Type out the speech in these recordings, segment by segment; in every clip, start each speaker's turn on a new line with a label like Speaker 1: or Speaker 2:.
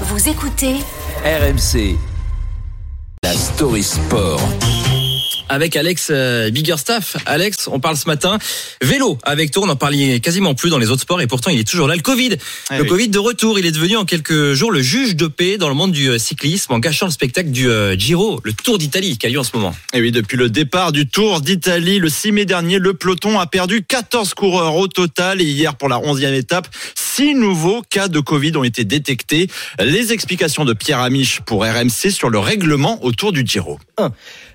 Speaker 1: Vous écoutez
Speaker 2: RMC. La story sport.
Speaker 3: avec Alex euh, Biggerstaff. Alex, on parle ce matin vélo avec toi. On en parlait quasiment plus dans les autres sports et pourtant il est toujours là. Le Covid,
Speaker 4: Eh
Speaker 3: le
Speaker 4: oui.
Speaker 3: Covid de retour. Il est devenu en quelques jours le juge de paix dans le monde du euh, cyclisme en gâchant le spectacle du euh, Giro, le Tour d'Italie qui a lieu en ce moment.
Speaker 4: Et oui, depuis le départ du Tour d'Italie, le 6 mai dernier, le peloton a perdu 14 coureurs au total. Et hier, pour la 11e étape, six nouveaux cas de Covid ont été détectés. Les explications de Pierre Amiche pour RMC sur le règlement autour du Giro.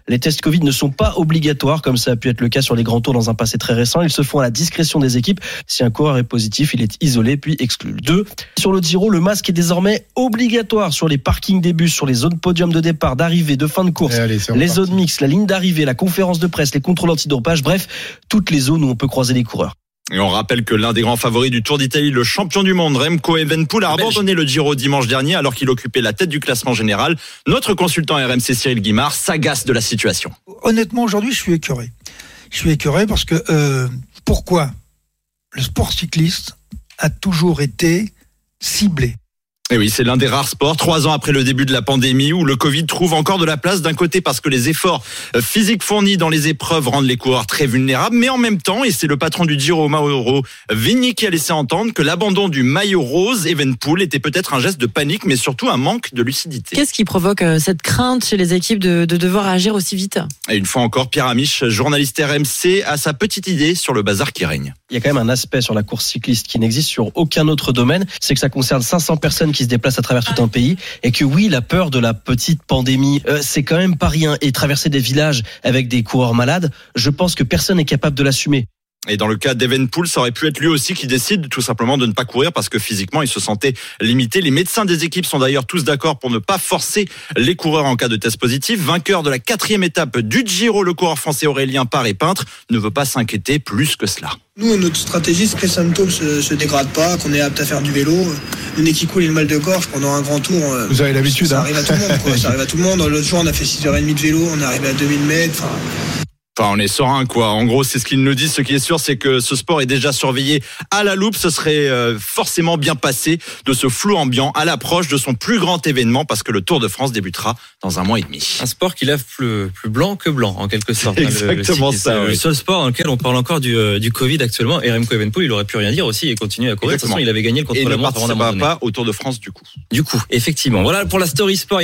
Speaker 5: Les tests Covid ne sont pas obligatoires, comme ça a pu être le cas sur les grands tours dans un passé très récent. Ils se font à la discrétion des équipes. Si un coureur est positif, il est isolé puis exclu. Deux, sur le Giro, le masque est désormais obligatoire sur les parkings des bus, sur les zones podium de départ, d'arrivée, de fin de course.
Speaker 6: Eh, allez,
Speaker 5: les zones mixtes, la ligne d'arrivée, la conférence de presse, les contrôles antidopage, bref, toutes les zones où on peut croiser les coureurs.
Speaker 4: Et on rappelle que l'un des grands favoris du Tour d'Italie, le champion du monde, Remco Evenepoel, a abandonné le Giro dimanche dernier alors qu'il occupait la tête du classement général. Notre consultant RMC Cyril Guimard s'agace de la situation.
Speaker 6: honnêtement, aujourd'hui, je suis écœuré. Je suis écœuré parce que euh, pourquoi le sport cycliste a toujours été ciblé?
Speaker 4: Et oui, c'est l'un des rares sports, trois ans après le début de la pandémie, où le Covid trouve encore de la place d'un côté parce que les efforts euh, physiques fournis dans les épreuves rendent les coureurs très vulnérables, mais en même temps, et c'est le patron du Giro Mauro Vigny qui a laissé entendre que l'abandon du maillot rose Evenpool était peut-être un geste de panique, mais surtout un manque de lucidité.
Speaker 7: Qu'est-ce qui provoque euh, cette crainte chez les équipes de, de devoir agir aussi vite?
Speaker 4: Et une fois encore, Pierre Amiche, journaliste RMC, a sa petite idée sur le bazar qui règne.
Speaker 5: Il y a quand même un aspect sur la course cycliste qui n'existe sur aucun autre domaine, c'est que ça concerne 500 personnes qui se déplacent à travers tout un pays et que oui, la peur de la petite pandémie, euh, c'est quand même pas rien. Et traverser des villages avec des coureurs malades, je pense que personne n'est capable de l'assumer.
Speaker 4: Et dans le cas d'Evenpool, ça aurait pu être lui aussi qui décide tout simplement de ne pas courir parce que physiquement, il se sentait limité. Les médecins des équipes sont d'ailleurs tous d'accord pour ne pas forcer les coureurs en cas de test positif. Vainqueur de la quatrième étape du Giro, le coureur français Aurélien Paré Peintre ne veut pas s'inquiéter plus que cela.
Speaker 8: Nous, notre stratégie, c'est que les symptômes se, se dégradent pas, qu'on est apte à faire du vélo. Le nez qui coule et le mal de gorge pendant un grand tour. euh,
Speaker 6: Vous avez l'habitude,
Speaker 8: Ça
Speaker 6: hein.
Speaker 8: arrive à tout le monde, quoi. Ça arrive à tout le monde. L'autre jour, on a fait 6h30 de vélo, on est arrivé à 2000 mètres. Enfin,
Speaker 4: Enfin, on est serein, quoi. En gros, c'est ce qu'il nous dit. Ce qui est sûr, c'est que ce sport est déjà surveillé à la loupe. Ce serait euh, forcément bien passé de ce flou ambiant à l'approche de son plus grand événement parce que le Tour de France débutera dans un mois et demi.
Speaker 3: Un sport qui lève plus, plus blanc que blanc en quelque sorte. hein, le- le
Speaker 4: Exactement ça,
Speaker 3: C'est Le
Speaker 4: oui.
Speaker 3: seul sport dans lequel on parle encore du, euh, du Covid actuellement. Et Remco Evenepoel, il aurait pu rien dire aussi et continuer à courir. De toute
Speaker 4: Exactement.
Speaker 3: façon, il avait gagné le contre-la-montre avant
Speaker 4: pas au Tour de France du coup.
Speaker 3: Du coup, effectivement. Voilà pour la story sport.